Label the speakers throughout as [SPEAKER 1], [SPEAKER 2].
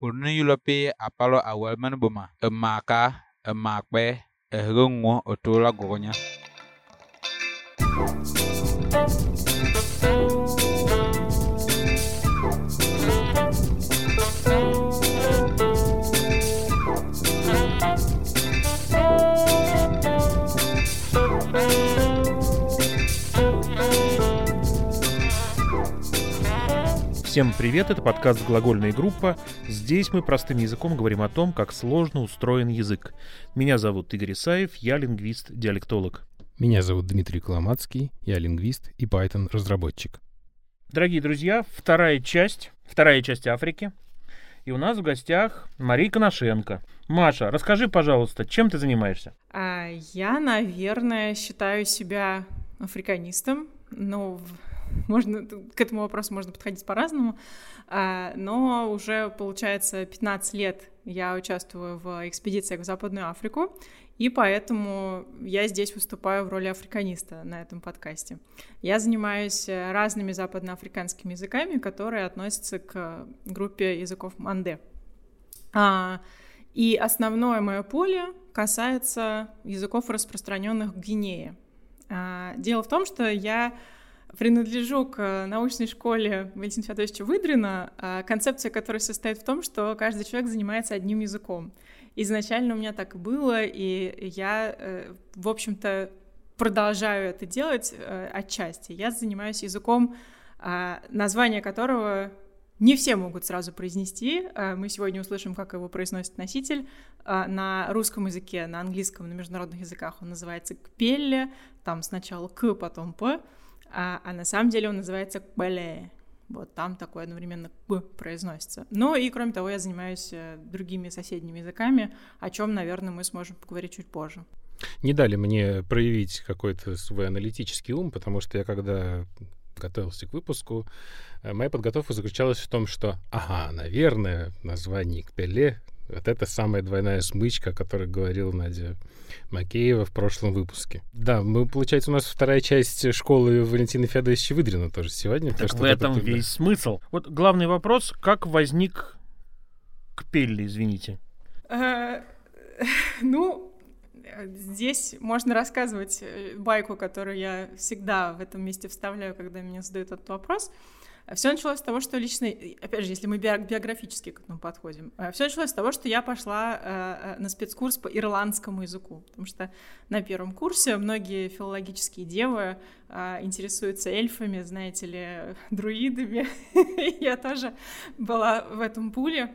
[SPEAKER 1] wònunuyilɔƒe aƒalɔ awɔmenu boma emaka emakpɛ ehege ŋuɔ eto la gɔgɔnya.
[SPEAKER 2] Всем привет, это подкаст «Глагольная группа». Здесь мы простым языком говорим о том, как сложно устроен язык. Меня зовут Игорь Исаев, я лингвист-диалектолог.
[SPEAKER 3] Меня зовут Дмитрий Коломацкий, я лингвист и Python-разработчик.
[SPEAKER 2] Дорогие друзья, вторая часть, вторая часть Африки. И у нас в гостях Мария Коношенко. Маша, расскажи, пожалуйста, чем ты занимаешься?
[SPEAKER 4] А, я, наверное, считаю себя африканистом, но можно, к этому вопросу можно подходить по-разному, а, но уже, получается, 15 лет я участвую в экспедициях в Западную Африку, и поэтому я здесь выступаю в роли африканиста на этом подкасте. Я занимаюсь разными западноафриканскими языками, которые относятся к группе языков Манде. А, и основное мое поле касается языков, распространенных в Гвинее. А, дело в том, что я принадлежу к научной школе Валентина Федоровича Выдрина, а, концепция которой состоит в том, что каждый человек занимается одним языком. Изначально у меня так и было, и я, э, в общем-то, продолжаю это делать э, отчасти. Я занимаюсь языком, а, название которого не все могут сразу произнести. А, мы сегодня услышим, как его произносит носитель. На русском языке, на английском, на международных языках он называется «кпелле», там сначала «к», потом «п», а, а на самом деле он называется «кбеле». Вот там такое одновременно «п» произносится. Ну и, кроме того, я занимаюсь э, другими соседними языками, о чем, наверное, мы сможем поговорить чуть позже.
[SPEAKER 3] Не дали мне проявить какой-то свой аналитический ум, потому что я когда готовился к выпуску, э, моя подготовка заключалась в том, что, ага, наверное, название Кпеле вот это самая двойная смычка, о которой говорила Надя Макеева в прошлом выпуске. Да, мы, получается, у нас вторая часть школы Валентина Федоровича Выдрина тоже сегодня.
[SPEAKER 2] Так в этом это, весь да. смысл. Вот главный вопрос, как возник Кпелли, извините?
[SPEAKER 4] Э, ну, здесь можно рассказывать э, байку, которую я всегда в этом месте вставляю, когда меня задают этот вопрос. Все началось с того, что лично, опять же, если мы биографически к этому подходим, э, все началось с того, что я пошла э, э, на спецкурс по ирландскому языку, потому что на первом курсе многие филологические девы интересуются эльфами, знаете ли, друидами. я тоже была в этом пуле.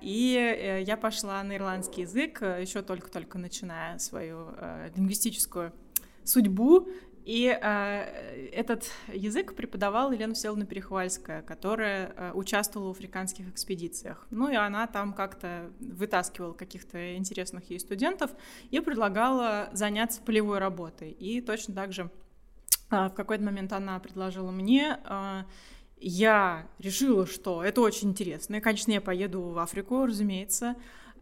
[SPEAKER 4] И я пошла на ирландский язык, еще только-только начиная свою лингвистическую судьбу, и э, этот язык преподавала Елена Всеволодовна Перехвальская, которая э, участвовала в африканских экспедициях. Ну и она там как-то вытаскивала каких-то интересных ей студентов и предлагала заняться полевой работой. И точно так же э, в какой-то момент она предложила мне... Э, я решила, что это очень интересно. И, конечно, я поеду в Африку, разумеется.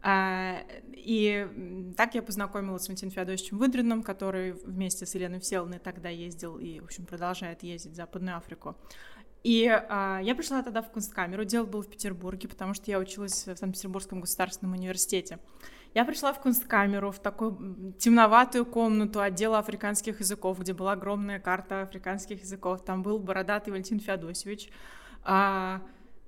[SPEAKER 4] А, и так я познакомилась с Валентином Феодосовичем Выдриным, который вместе с Еленой Всеволодной тогда ездил и, в общем, продолжает ездить в Западную Африку. И а, я пришла тогда в Кунсткамеру, дело было в Петербурге, потому что я училась в Санкт-Петербургском государственном университете. Я пришла в Кунсткамеру, в такую темноватую комнату отдела африканских языков, где была огромная карта африканских языков. Там был бородатый Валентин Феодосевич. А,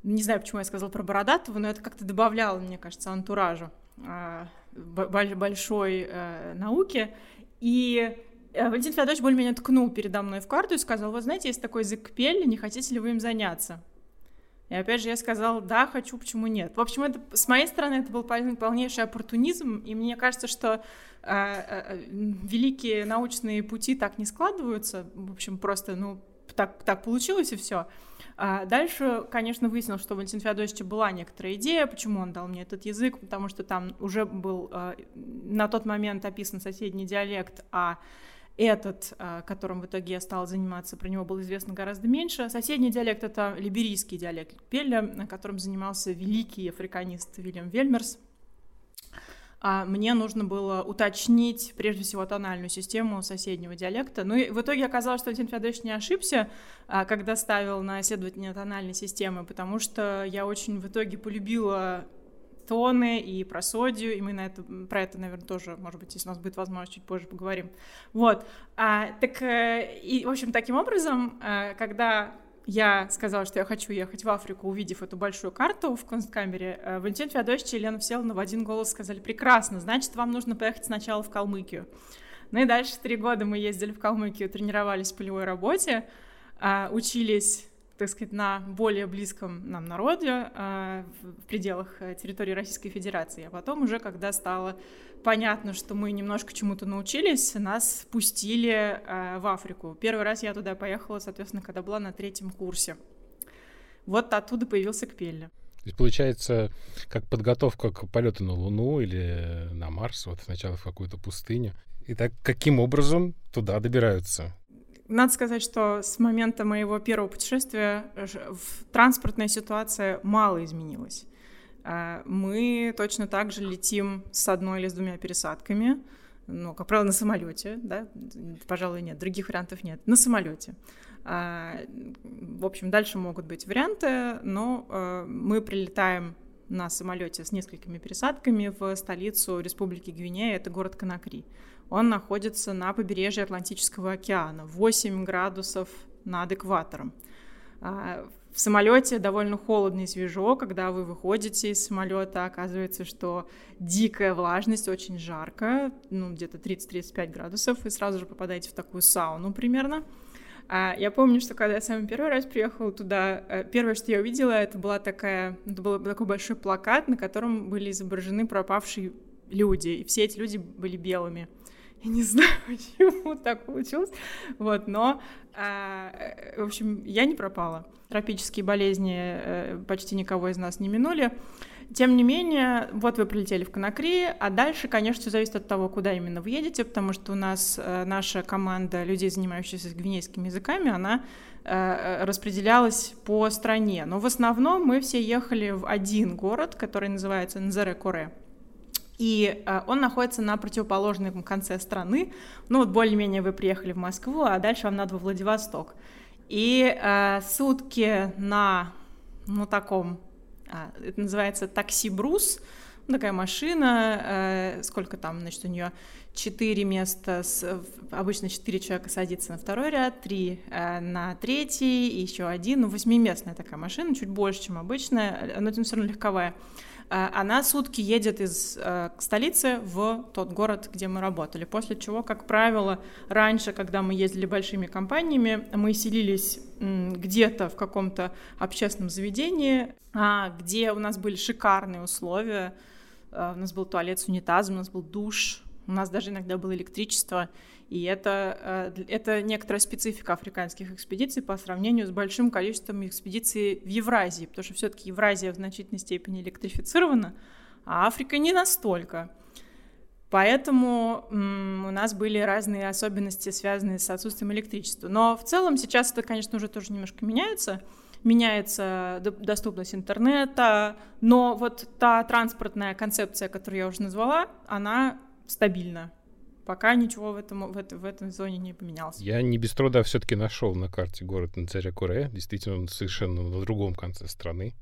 [SPEAKER 4] не знаю, почему я сказала про Бородатого, но это как-то добавляло, мне кажется, антуражу э, большой э, науки. И э, Валентин Федорович более-менее ткнул передо мной в карту и сказал, вот знаете, есть такой язык пель, не хотите ли вы им заняться? И опять же я сказала, да, хочу, почему нет. В общем, это, с моей стороны это был полнейший оппортунизм, и мне кажется, что э, э, великие научные пути так не складываются, в общем, просто, ну, так, так получилось и все. А дальше, конечно, выяснилось, что у Валентина Феодосовича была некоторая идея, почему он дал мне этот язык, потому что там уже был а, на тот момент описан соседний диалект, а этот, а, которым в итоге я стала заниматься, про него было известно гораздо меньше. Соседний диалект — это либерийский диалект Пелля, которым занимался великий африканист Вильям Вельмерс. А мне нужно было уточнить, прежде всего, тональную систему соседнего диалекта. Ну и в итоге оказалось, что Валентин Федорович не ошибся, а, когда ставил на исследование тональной системы, потому что я очень в итоге полюбила тоны и просодию, и мы на это, про это, наверное, тоже, может быть, если у нас будет возможность, чуть позже поговорим. Вот. А, так, э, и, в общем, таким образом, э, когда я сказала, что я хочу ехать в Африку, увидев эту большую карту в Консткамере, э, Валентин Феодосич и Елена Всеволодовна в один голос сказали, прекрасно, значит, вам нужно поехать сначала в Калмыкию. Ну и дальше три года мы ездили в Калмыкию, тренировались в полевой работе, а, учились так сказать, на более близком нам народе э, в пределах э, территории Российской Федерации. А потом уже, когда стало понятно, что мы немножко чему-то научились, нас пустили э, в Африку. Первый раз я туда поехала, соответственно, когда была на третьем курсе. Вот оттуда появился Кпелли.
[SPEAKER 3] То есть получается, как подготовка к полету на Луну или на Марс, вот сначала в какую-то пустыню. И так каким образом туда добираются?
[SPEAKER 4] Надо сказать, что с момента моего первого путешествия транспортная ситуация мало изменилась. А, мы точно так же летим с одной или с двумя пересадками, ну, как правило, на самолете, да, пожалуй, нет, других вариантов нет, на самолете. А, в общем, дальше могут быть варианты, но а, мы прилетаем на самолете с несколькими пересадками в столицу Республики Гвинея, это город Конакри. Он находится на побережье Атлантического океана, 8 градусов над экватором. В самолете довольно холодно и свежо, когда вы выходите из самолета, оказывается, что дикая влажность, очень жарко, ну, где-то 30-35 градусов, и сразу же попадаете в такую сауну примерно. А я помню, что когда я самый первый раз приехала туда, э, первое, что я увидела, это была такая, это был такой большой плакат, на котором были изображены пропавшие люди, и все эти люди были белыми. Я не знаю, почему так получилось, вот, но, а, э, в общем, я не пропала. Тропические болезни э, почти никого из нас не минули. Тем не менее, вот вы прилетели в Конакри, а дальше, конечно, все зависит от того, куда именно вы едете, потому что у нас э, наша команда людей, занимающихся гвинейскими языками, она распределялась по стране. Но в основном мы все ехали в один город, который называется Нзере-Коре и э, он находится на противоположном конце страны. Ну вот более-менее вы приехали в Москву, а дальше вам надо во Владивосток. И э, сутки на, ну таком, э, это называется такси-брус, ну, такая машина, э, сколько там, значит, у нее четыре места, с, обычно четыре человека садится на второй ряд, три э, на третий, и еще один, ну, восьмиместная такая машина, чуть больше, чем обычная, но тем все равно легковая. Э, она сутки едет из э, столицы в тот город, где мы работали. После чего, как правило, раньше, когда мы ездили большими компаниями, мы селились где-то в каком-то общественном заведении, а, где у нас были шикарные условия. Э, у нас был туалет с унитазом, у нас был душ, у нас даже иногда было электричество. И это, э, это некоторая специфика африканских экспедиций по сравнению с большим количеством экспедиций в Евразии, потому что все-таки Евразия в значительной степени электрифицирована, а Африка не настолько. Поэтому у нас были разные особенности, связанные с отсутствием электричества. Но в целом сейчас это, конечно, уже тоже немножко меняется. Меняется доступность интернета, но вот та транспортная концепция, которую я уже назвала, она стабильна пока ничего в, этом, в, это, в этой зоне не поменялось.
[SPEAKER 3] Я не без труда все-таки нашел на карте город Нцаря-Куре. Действительно, он совершенно на другом конце страны.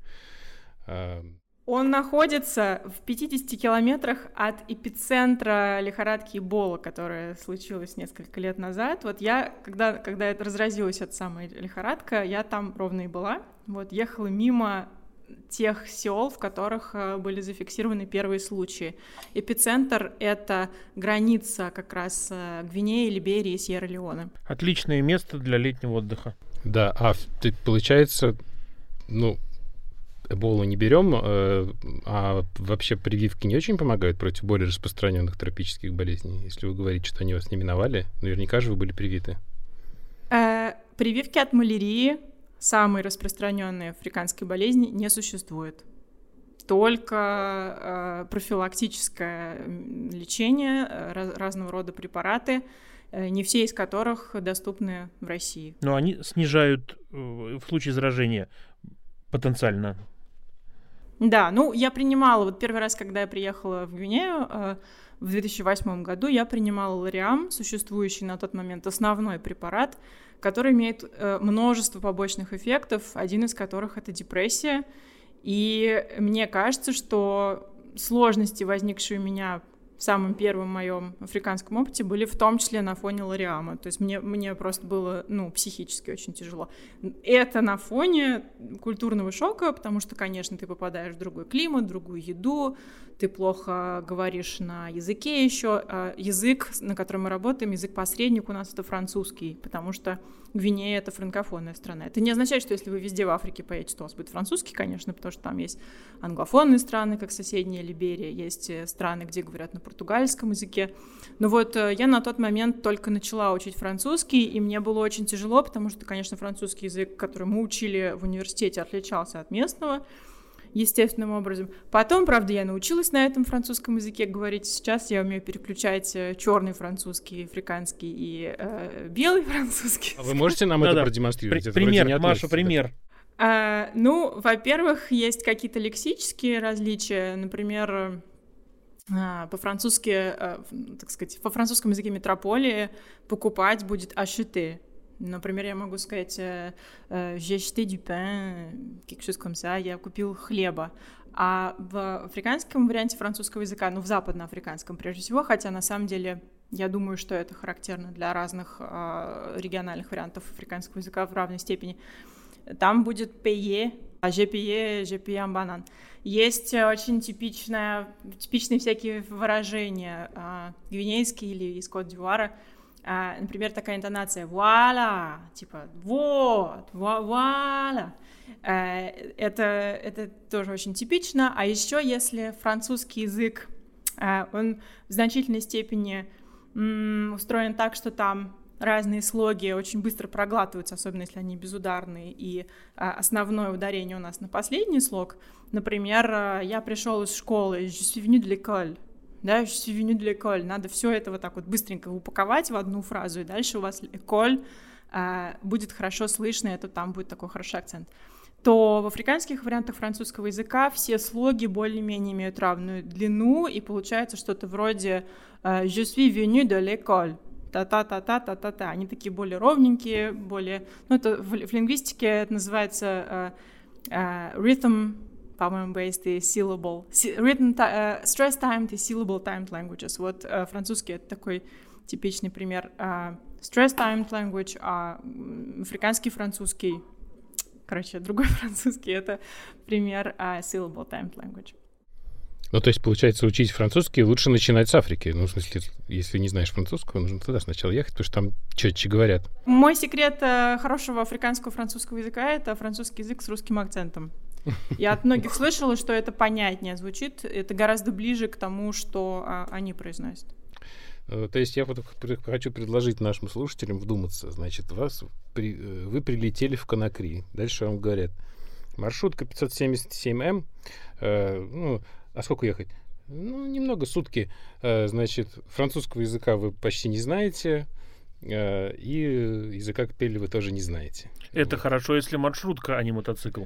[SPEAKER 4] А, он находится в 50 километрах от эпицентра лихорадки Эбола, которая случилась несколько лет назад. Вот я, когда, когда это разразилась эта самая лихорадка, я там ровно и была. Вот ехала мимо тех сел, в которых э, были зафиксированы первые случаи. Эпицентр — это граница как раз э, Гвинеи, Либерии и Сьерра-Леоне.
[SPEAKER 2] Отличное место для летнего отдыха.
[SPEAKER 3] Да, а ты, получается, ну, Эболу не берем, э, а вообще прививки не очень помогают против более распространенных тропических болезней. Если вы говорите, что они вас не миновали, наверняка же вы были привиты.
[SPEAKER 4] Прививки от малярии самой распространенной африканской болезни не существует. Только э, профилактическое лечение, э, раз, разного рода препараты, э, не все из которых доступны в России.
[SPEAKER 2] Но они снижают э, в случае заражения потенциально
[SPEAKER 4] Да, ну, я принимала, вот первый раз, когда я приехала в Гвинею, э, в 2008 году я принимала лориам, существующий на тот момент основной препарат, который имеет э, множество побочных эффектов, один из которых это депрессия. И мне кажется, что сложности, возникшие у меня в самом первом моем африканском опыте были в том числе на фоне Лориама. То есть мне, мне просто было, ну, психически очень тяжело. Это на фоне культурного шока, потому что, конечно, ты попадаешь в другой климат, другую еду, ты плохо говоришь на языке еще. А язык, на котором мы работаем, язык-посредник у нас это французский, потому что Гвинея — это франкофонная страна. Это не означает, что если вы везде в Африке поедете, то у вас будет французский, конечно, потому что там есть англофонные страны, как соседняя Либерия, есть э, страны, где говорят на португальском языке. Но вот э, я на тот момент только начала учить французский, и мне было очень тяжело, потому что, конечно, французский язык, который мы учили в университете, отличался от местного, естественным образом. Потом, правда, я научилась на этом французском языке говорить. Сейчас я умею переключать э, черный французский, африканский и э, белый французский.
[SPEAKER 3] А вы можете нам это продемонстрировать?
[SPEAKER 2] Пример, Маша, пример.
[SPEAKER 4] А, ну, во-первых, есть какие-то лексические различия. Например, а, по-французски, а, так сказать, по французском языке метрополии покупать будет acheter. Например, я могу сказать э, э, «j'ai acheté du pain», quelque chose comme ça, я купил хлеба. А в африканском варианте французского языка, ну, в западноафриканском прежде всего, хотя на самом деле я думаю, что это характерно для разных э, региональных вариантов африканского языка в равной степени, там будет payer, а payé un банан. Есть очень типичное, типичные всякие выражения э, гвинейские или из Кот-д'Ивуара, а, например, такая интонация «вуаля», типа «вот», «вуаля». А, это, это тоже очень типично. А еще если французский язык, а, он в значительной степени м, устроен так, что там разные слоги очень быстро проглатываются, особенно если они безударные, и а, основное ударение у нас на последний слог. Например, а, я пришел из школы, je suis venu de l'école, да, je suis venu de l'école. Надо все это вот так вот быстренько упаковать в одну фразу, и дальше у вас école а, будет хорошо слышно, это там будет такой хороший акцент то в африканских вариантах французского языка все слоги более-менее имеют равную длину, и получается что-то вроде «je suis venu de l'école», та-та-та-та-та-та-та. Они такие более ровненькие, более... Ну, это в, в лингвистике это называется uh, uh, rhythm по-моему, based и syllable, written, uh, stress timed и syllable timed languages. Вот uh, французский — это такой типичный пример. Uh, stress timed language, а африканский французский, короче, другой французский — это пример uh, syllable timed language.
[SPEAKER 3] Ну, то есть, получается, учить французский лучше начинать с Африки. Ну, в смысле, если не знаешь французского, нужно туда сначала ехать, потому что там четче говорят.
[SPEAKER 4] Мой секрет хорошего африканского французского языка — это французский язык с русским акцентом. Я от многих слышала, что это понятнее звучит, это гораздо ближе к тому, что а, они произносят.
[SPEAKER 3] Э, то есть я хочу предложить нашим слушателям вдуматься. Значит, вас при, э, вы прилетели в Конакри. Дальше вам говорят, маршрутка 577М, э, ну, а сколько ехать? Ну, немного, сутки. Э, значит, французского языка вы почти не знаете, и языка пели вы тоже не знаете.
[SPEAKER 2] Это вот. хорошо, если маршрутка, а не мотоцикл.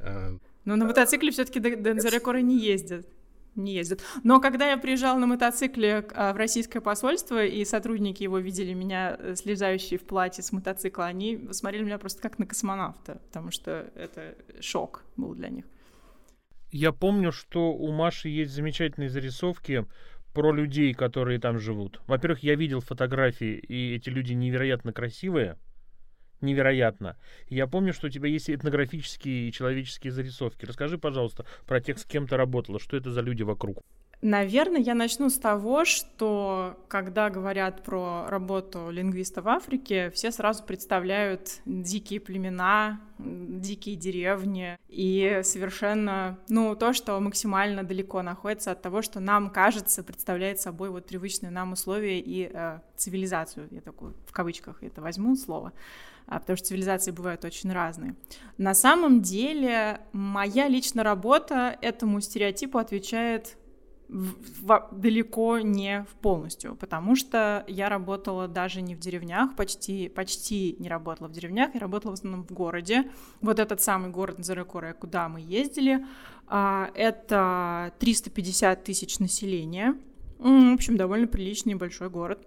[SPEAKER 4] Но на мотоцикле все-таки Дензерекоры не ездят. Не ездят. Но когда я приезжала на мотоцикле а, в российское посольство, и сотрудники его видели меня э, слезающие в платье с мотоцикла, они смотрели меня просто как на космонавта, потому что это шок был для них.
[SPEAKER 2] Я помню, что у Маши есть замечательные зарисовки про людей, которые там живут. Во-первых, я видел фотографии, и эти люди невероятно красивые невероятно. Я помню, что у тебя есть этнографические и человеческие зарисовки. Расскажи, пожалуйста, про тех, с кем ты работала. Что это за люди вокруг?
[SPEAKER 4] Наверное, я начну с того, что когда говорят про работу лингвиста в Африке, все сразу представляют дикие племена, дикие деревни и совершенно, ну, то, что максимально далеко находится от того, что нам кажется, представляет собой вот привычные нам условия и э, цивилизацию. Я такую в кавычках это возьму слово. А, потому что цивилизации бывают очень разные. На самом деле, моя личная работа этому стереотипу отвечает в, в, далеко не в полностью, потому что я работала даже не в деревнях, почти, почти не работала в деревнях, я работала в основном в городе. Вот этот самый город Зарекоре, куда мы ездили, а, это 350 тысяч населения, в общем, довольно приличный большой город.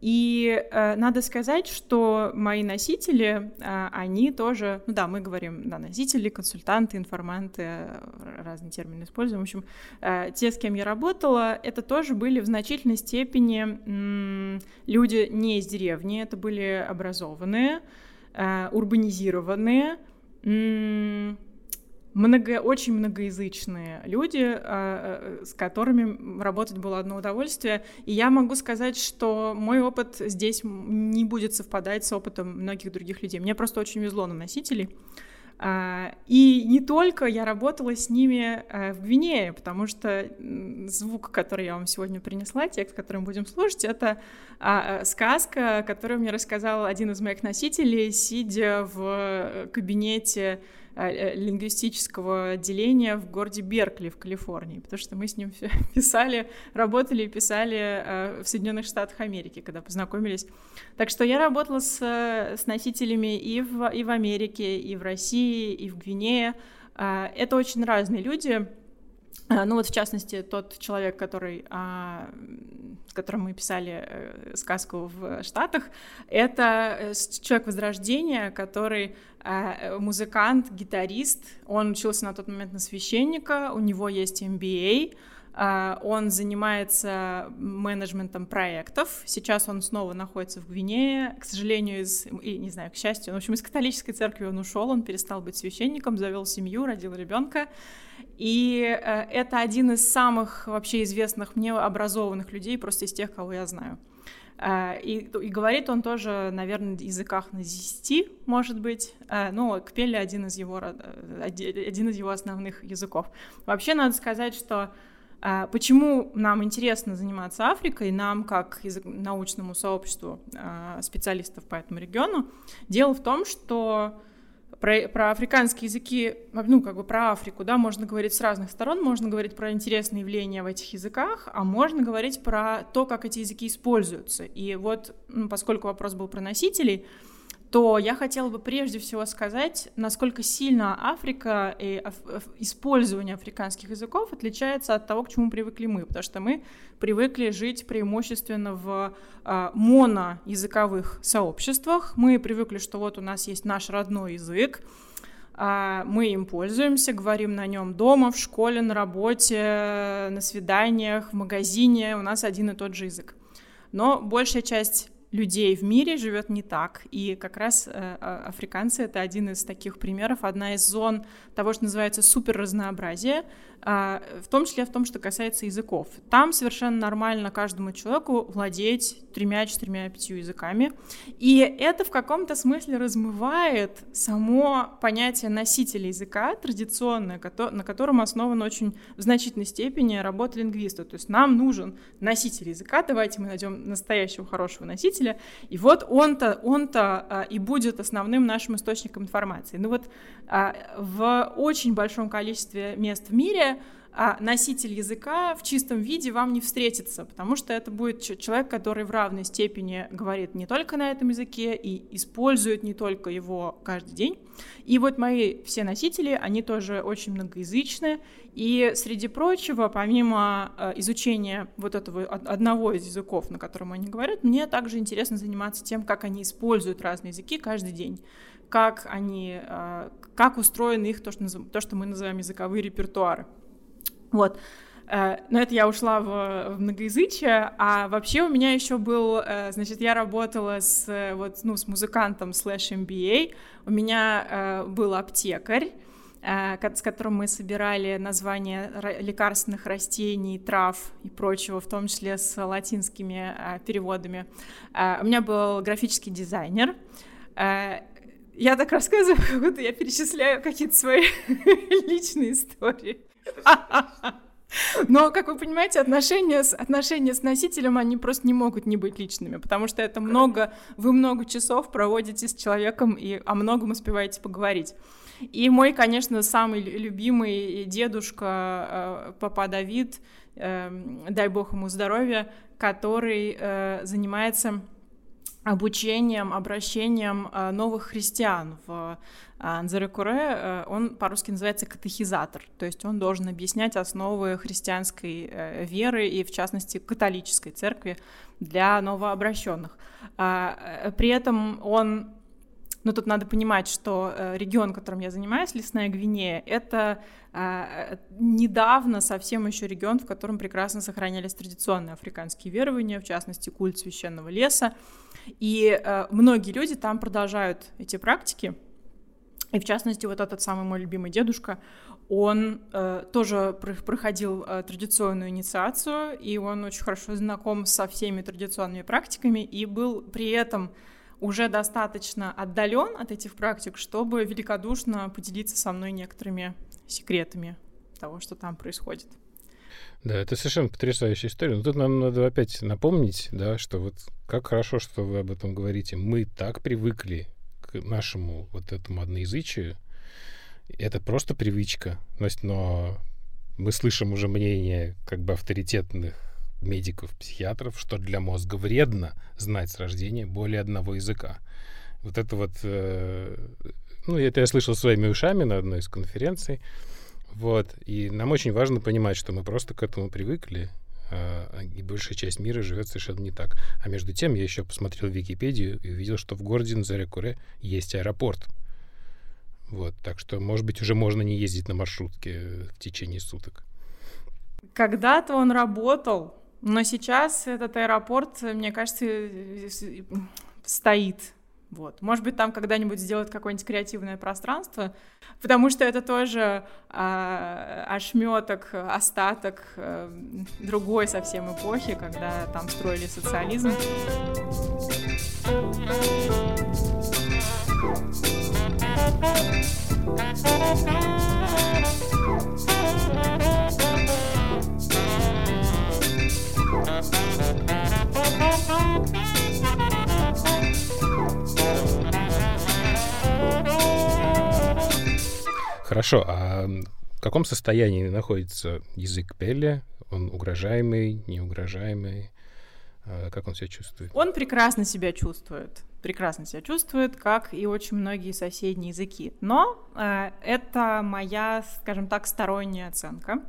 [SPEAKER 4] И э, надо сказать, что мои носители, э, они тоже, ну да, мы говорим, да, носители, консультанты, информанты, э, разные термины используем. В общем, э, те, с кем я работала, это тоже были в значительной степени м, люди не из деревни, это были образованные, э, урбанизированные, м, много, очень многоязычные люди, а, э, с которыми работать было одно удовольствие. И я могу сказать, что мой опыт здесь не будет совпадать с опытом многих других людей. Мне просто очень везло на носителей. А, и не только я работала с ними э, в Гвинее, потому что звук, который я вам сегодня принесла, текст, который мы будем слушать, это а, э, сказка, которую мне рассказал один из моих носителей, сидя в кабинете лингвистического отделения в городе Беркли в Калифорнии, потому что мы с ним писали, работали и писали э, в Соединенных Штатах Америки, когда познакомились. Так что я работала с, с носителями и в, и в Америке, и в России, и в Гвинее. Это очень разные люди. Ну вот, в частности, тот человек, который, с которым мы писали сказку в Штатах, это человек Возрождения, который Э, музыкант, гитарист. Он учился на тот момент на священника, у него есть MBA, э, он занимается менеджментом проектов. Сейчас он снова находится в Гвинее. К сожалению, из, и, не знаю, к счастью, в общем, из католической церкви он ушел, он перестал быть священником, завел семью, родил ребенка. И э, это один из самых вообще известных мне образованных людей, просто из тех, кого я знаю. А, и, и говорит он тоже, наверное, языках на 10, может быть. А, ну, кпели один из его, э, один из его основных языков. Вообще, надо сказать, что а, Почему нам интересно заниматься Африкой, нам, как научному сообществу специалистов по этому региону? Дело в том, что про, про африканские языки, ну, как бы про Африку, да, можно говорить с разных сторон, можно говорить про интересные явления в этих языках, а можно говорить про то, как эти языки используются. И вот, ну, поскольку вопрос был про носителей, то я хотела бы прежде всего сказать, насколько сильно Африка и использование африканских языков отличается от того, к чему привыкли мы, потому что мы привыкли жить преимущественно в э, моноязыковых сообществах, мы привыкли, что вот у нас есть наш родной язык, э, мы им пользуемся, говорим на нем дома, в школе, на работе, на свиданиях, в магазине, у нас один и тот же язык. Но большая часть людей в мире живет не так. И как раз э, а, африканцы это один из таких примеров, одна из зон того, что называется суперразнообразие, в том числе в том, что касается языков. Там совершенно нормально каждому человеку владеть тремя, четырьмя, пятью языками. И это в каком-то смысле размывает само понятие носителя языка традиционное, на котором основан очень в значительной степени работа лингвиста. То есть нам нужен носитель языка, давайте мы найдем настоящего хорошего носителя, и вот он-то он-то а, и будет основным нашим источником информации. Ну вот а, в очень большом количестве мест в мире а носитель языка в чистом виде вам не встретится, потому что это будет человек, который в равной степени говорит не только на этом языке и использует не только его каждый день. И вот мои все носители, они тоже очень многоязычны, и среди прочего, помимо э, изучения вот этого одного из языков, на котором они говорят, мне также интересно заниматься тем, как они используют разные языки каждый день как они, э, как устроены их то, что, то, что мы называем языковые репертуары. Вот. Э, но это я ушла в, в многоязычие, а вообще у меня еще был, э, значит, я работала с, вот, ну, с музыкантом слэш MBA, у меня был аптекарь, с которым мы собирали названия лекарственных растений, трав и прочего, в том числе с латинскими переводами. У меня был графический дизайнер. Я так рассказываю, как будто я перечисляю какие-то свои личные истории. Но, как вы понимаете, отношения с, отношения с носителем, они просто не могут не быть личными, потому что это много, вы много часов проводите с человеком и о многом успеваете поговорить. И мой, конечно, самый любимый дедушка Папа Давид, дай бог ему здоровья, который занимается обучением, обращением новых христиан в Анзерекуре, он по-русски называется катехизатор, то есть он должен объяснять основы христианской веры и, в частности, католической церкви для новообращенных. При этом он но тут надо понимать, что э, регион, которым я занимаюсь, Лесная Гвинея, это э, недавно совсем еще регион, в котором прекрасно сохранялись традиционные африканские верования, в частности, культ священного леса. И э, многие люди там продолжают эти практики. И в частности, вот этот самый мой любимый дедушка, он э, тоже проходил э, традиционную инициацию, и он очень хорошо знаком со всеми традиционными практиками, и был при этом уже достаточно отдален от этих практик, чтобы великодушно поделиться со мной некоторыми секретами того, что там происходит.
[SPEAKER 3] Да, это совершенно потрясающая история. Но тут нам надо опять напомнить, да, что вот как хорошо, что вы об этом говорите. Мы так привыкли к нашему вот этому одноязычию. Это просто привычка. Но мы слышим уже мнение как бы авторитетных медиков, психиатров, что для мозга вредно знать с рождения более одного языка. Вот это вот, э, ну, это я слышал своими ушами на одной из конференций. Вот. И нам очень важно понимать, что мы просто к этому привыкли, э, и большая часть мира живет совершенно не так. А между тем я еще посмотрел Википедию и увидел, что в городе Назарекуре есть аэропорт. Вот, так что, может быть, уже можно не ездить на маршрутке в течение суток.
[SPEAKER 4] Когда-то он работал, но сейчас этот аэропорт, мне кажется, стоит. Вот. Может быть, там когда-нибудь сделают какое-нибудь креативное пространство, потому что это тоже а, ошметок, остаток а, другой совсем эпохи, когда там строили социализм.
[SPEAKER 3] Хорошо, а в каком состоянии находится язык Пелли? Он угрожаемый, неугрожаемый? А как он себя чувствует?
[SPEAKER 4] Он прекрасно себя чувствует. Прекрасно себя чувствует, как и очень многие соседние языки. Но э, это моя, скажем так, сторонняя оценка.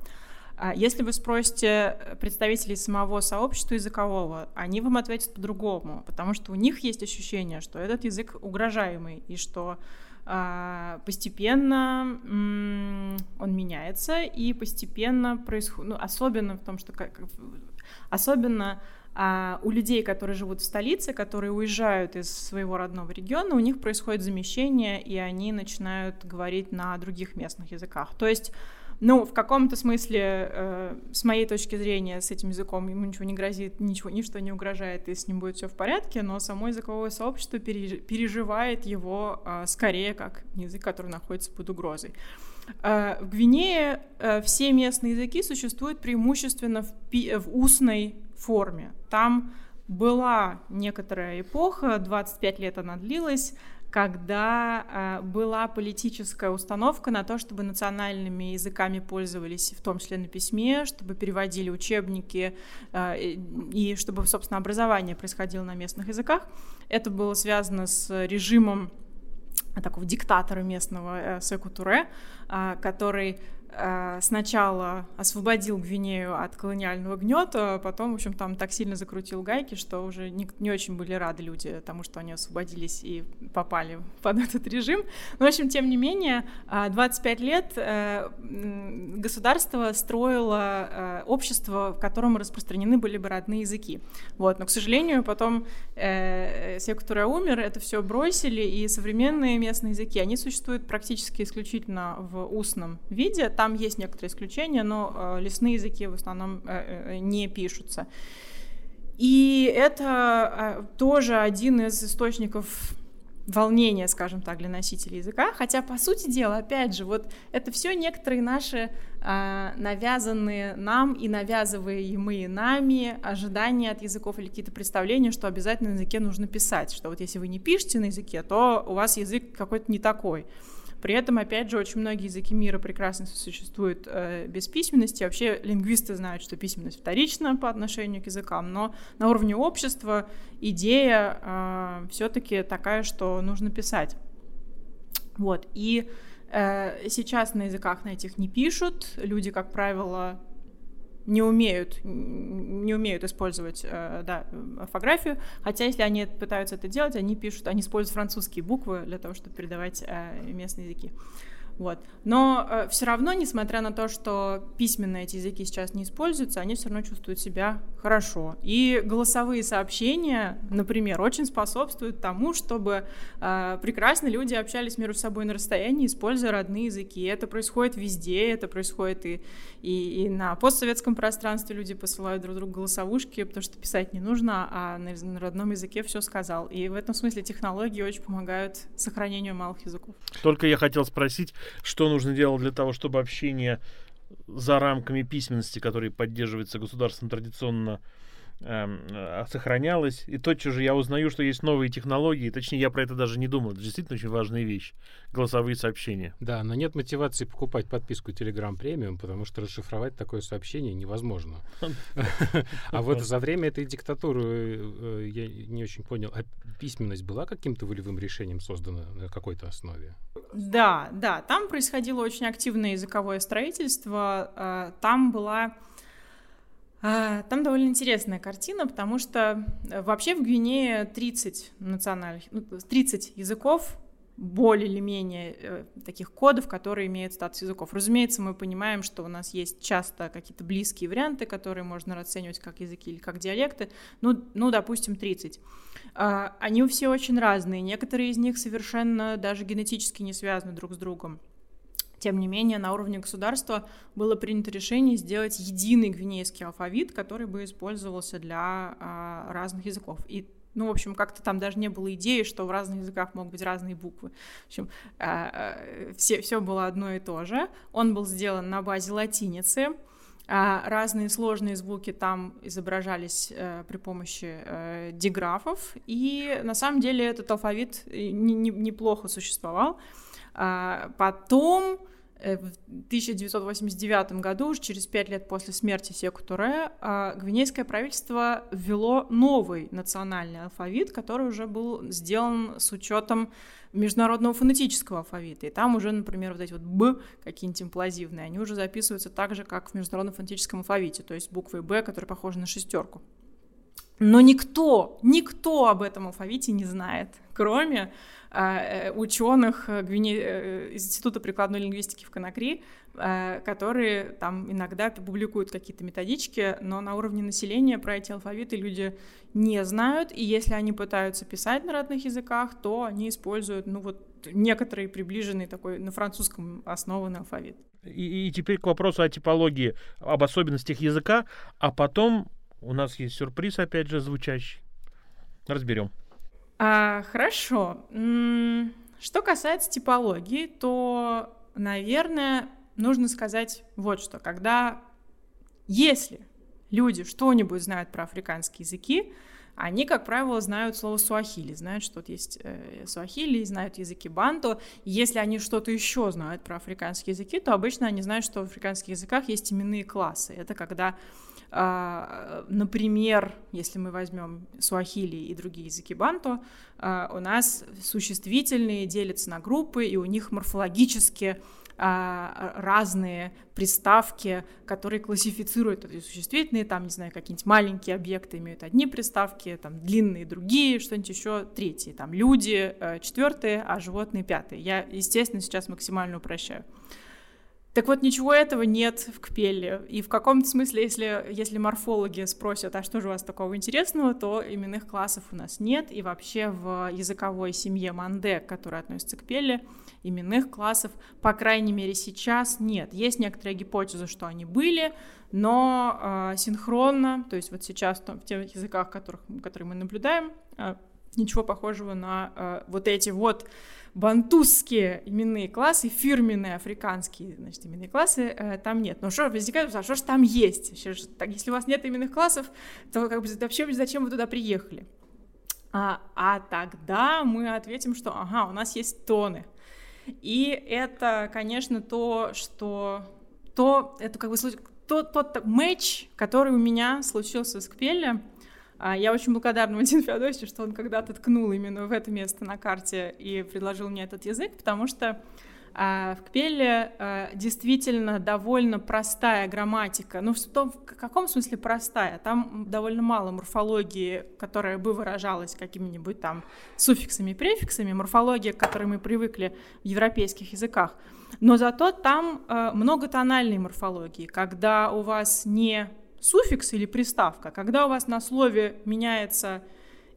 [SPEAKER 4] А если вы спросите представителей самого сообщества языкового, они вам ответят по-другому, потому что у них есть ощущение, что этот язык угрожаемый и что постепенно он меняется и постепенно происходит, ну, особенно в том, что особенно а у людей, которые живут в столице, которые уезжают из своего родного региона, у них происходит замещение, и они начинают говорить на других местных языках. То есть ну, в каком-то смысле, э, с моей точки зрения, с этим языком ему ничего не грозит, ничего, ничто не угрожает, и с ним будет все в порядке, но само языковое сообщество переживает его э, скорее как язык, который находится под угрозой. Э, в Гвинее э, все местные языки существуют преимущественно в, пи- в устной форме. Там была некоторая эпоха, 25 лет она длилась, когда э, была политическая установка на то, чтобы национальными языками пользовались, в том числе на письме, чтобы переводили учебники э, и чтобы, собственно, образование происходило на местных языках. Это было связано с режимом такого диктатора местного э, Секу Туре, э, который сначала освободил Гвинею от колониального гнета, потом, в общем, там так сильно закрутил гайки, что уже не, не очень были рады люди тому, что они освободились и попали под этот режим. Но, в общем, тем не менее, 25 э, лет э, государство строило общество, в котором распространены были бы родные языки. Вот. Но, к сожалению, потом сектора умер, это все бросили, и современные местные языки, они существуют практически исключительно в устном виде, там есть некоторые исключения, но э, лесные языки в основном э, э, не пишутся. И это тоже один из источников волнения, скажем так, для носителей языка. Хотя, по сути дела, опять же, вот это все некоторые наши а, навязанные нам и навязываемые нами ожидания от языков или какие-то представления, что обязательно на языке нужно писать, что вот если вы не пишете на языке, то у вас язык какой-то не такой. При этом, опять же, очень многие языки мира прекрасно существуют э, без письменности. Вообще лингвисты знают, что письменность вторична по отношению к языкам, но на уровне общества идея э, все-таки такая, что нужно писать. Вот. И э, сейчас на языках на этих не пишут. Люди, как правило, не умеют, не умеют использовать э, да, орфографию, хотя если они пытаются это делать, они пишут, они используют французские буквы для того, чтобы передавать э, местные языки. Вот. Но э, все равно, несмотря на то, что письменные эти языки сейчас не используются, они все равно чувствуют себя хорошо. И голосовые сообщения, например, очень способствуют тому, чтобы э, прекрасно люди общались между собой на расстоянии, используя родные языки. Это происходит везде, это происходит и, и, и на постсоветском пространстве люди посылают друг другу голосовушки, потому что писать не нужно, а на, на родном языке все сказал. И в этом смысле технологии очень помогают сохранению малых языков.
[SPEAKER 2] Только я хотел спросить, что нужно делать для того, чтобы общение за рамками письменности, которые поддерживается государством традиционно, э, сохранялось. И тотчас же я узнаю, что есть новые технологии. Точнее, я про это даже не думал. Это действительно очень важная вещь. Голосовые сообщения.
[SPEAKER 3] Да, но нет мотивации покупать подписку Telegram Premium, потому что расшифровать такое сообщение невозможно. А вот за время этой диктатуры э, я не очень понял, а письменность была каким-то волевым решением создана на какой-то основе?
[SPEAKER 4] Да, да, там происходило очень активное языковое строительство. Э, там была а, там довольно интересная картина, потому что э, вообще в Гвинее 30 национальных, 30 ну, языков, более или менее э, таких кодов, которые имеют статус языков. Разумеется, мы понимаем, что у нас есть часто какие-то близкие варианты, которые можно расценивать как языки или как диалекты. Ну, ну допустим, 30. А, они все очень разные. Некоторые из них совершенно даже генетически не связаны друг с другом. Тем не менее, на уровне государства было принято решение сделать единый гвинейский алфавит, который бы использовался для а, разных языков. И ну, в общем, как-то там даже не было идеи, что в разных языках могут быть разные буквы. В общем, а, а, все, все было одно и то же. Он был сделан на базе латиницы. А, разные сложные звуки там изображались э, при помощи э, диграфов. И на самом деле этот алфавит не, неплохо существовал. А, потом Э, в 1989 году, уже через пять лет после смерти Секу Туре, а, гвинейское правительство ввело новый национальный алфавит, который уже был сделан с учетом международного фонетического алфавита. И там уже, например, вот эти вот «б» какие-нибудь имплазивные, они уже записываются так же, как в международном фонетическом алфавите, то есть буквы «б», которые похожи на шестерку. Но никто, никто об этом алфавите не знает, кроме а, э, ученых э, Гвине... Э, Института прикладной лингвистики в Конакри, которые там иногда публикуют какие-то методички, но на уровне населения про эти алфавиты люди не знают, и если они пытаются писать на родных языках, то они используют, ну вот, некоторый приближенный такой на французском основанный алфавит.
[SPEAKER 2] И, и теперь к вопросу о типологии, об особенностях языка, а потом у нас есть сюрприз, опять же, звучащий. Разберем.
[SPEAKER 4] А, хорошо. Что касается типологии, то, наверное, нужно сказать вот что. Когда, если люди что-нибудь знают про африканские языки, они, как правило, знают слово суахили, знают, что тут есть э, суахили, знают языки банту. Если они что-то еще знают про африканские языки, то обычно они знают, что в африканских языках есть именные классы. Это когда например, если мы возьмем суахили и другие языки банту, а, у нас существительные делятся на группы, и у них морфологически а, разные приставки, которые классифицируют эти существительные, там, не знаю, какие-нибудь маленькие объекты имеют одни приставки, там, длинные другие, что-нибудь еще третьи, там, люди э, четвертые, а животные пятые. Я, естественно, сейчас максимально упрощаю. Так вот, ничего этого нет в Кпелле. И в каком-то смысле, если, если морфологи спросят, а что же у вас такого интересного, то именных классов у нас нет. И вообще в языковой семье Манде, которая относится к Пелле, именных классов, по крайней мере, сейчас нет. Есть некоторые гипотезы, что они были, но э, синхронно, то есть вот сейчас в тех языках, которых, которые мы наблюдаем, э, ничего похожего на э, вот эти вот бантузские именные классы, фирменные африканские, значит, именные классы э, там нет. Но что возникает а что же там есть? Если у вас нет именных классов, то как бы вообще зачем вы туда приехали? А, а тогда мы ответим, что ага, у нас есть тоны. И это, конечно, то, что... То, это как бы тот, тот матч, который у меня случился с Кпелле, а, я очень благодарна Валентину Феодосию, что он когда-то ткнул именно в это место на карте и предложил мне этот язык, потому что а в Кпеле а, действительно довольно простая грамматика. Ну, в, том, в каком смысле простая? Там довольно мало морфологии, которая бы выражалась какими-нибудь там суффиксами префиксами, морфология, к которой мы привыкли в европейских языках. Но зато там а, многотональной морфологии, когда у вас не суффикс или приставка, когда у вас на слове меняется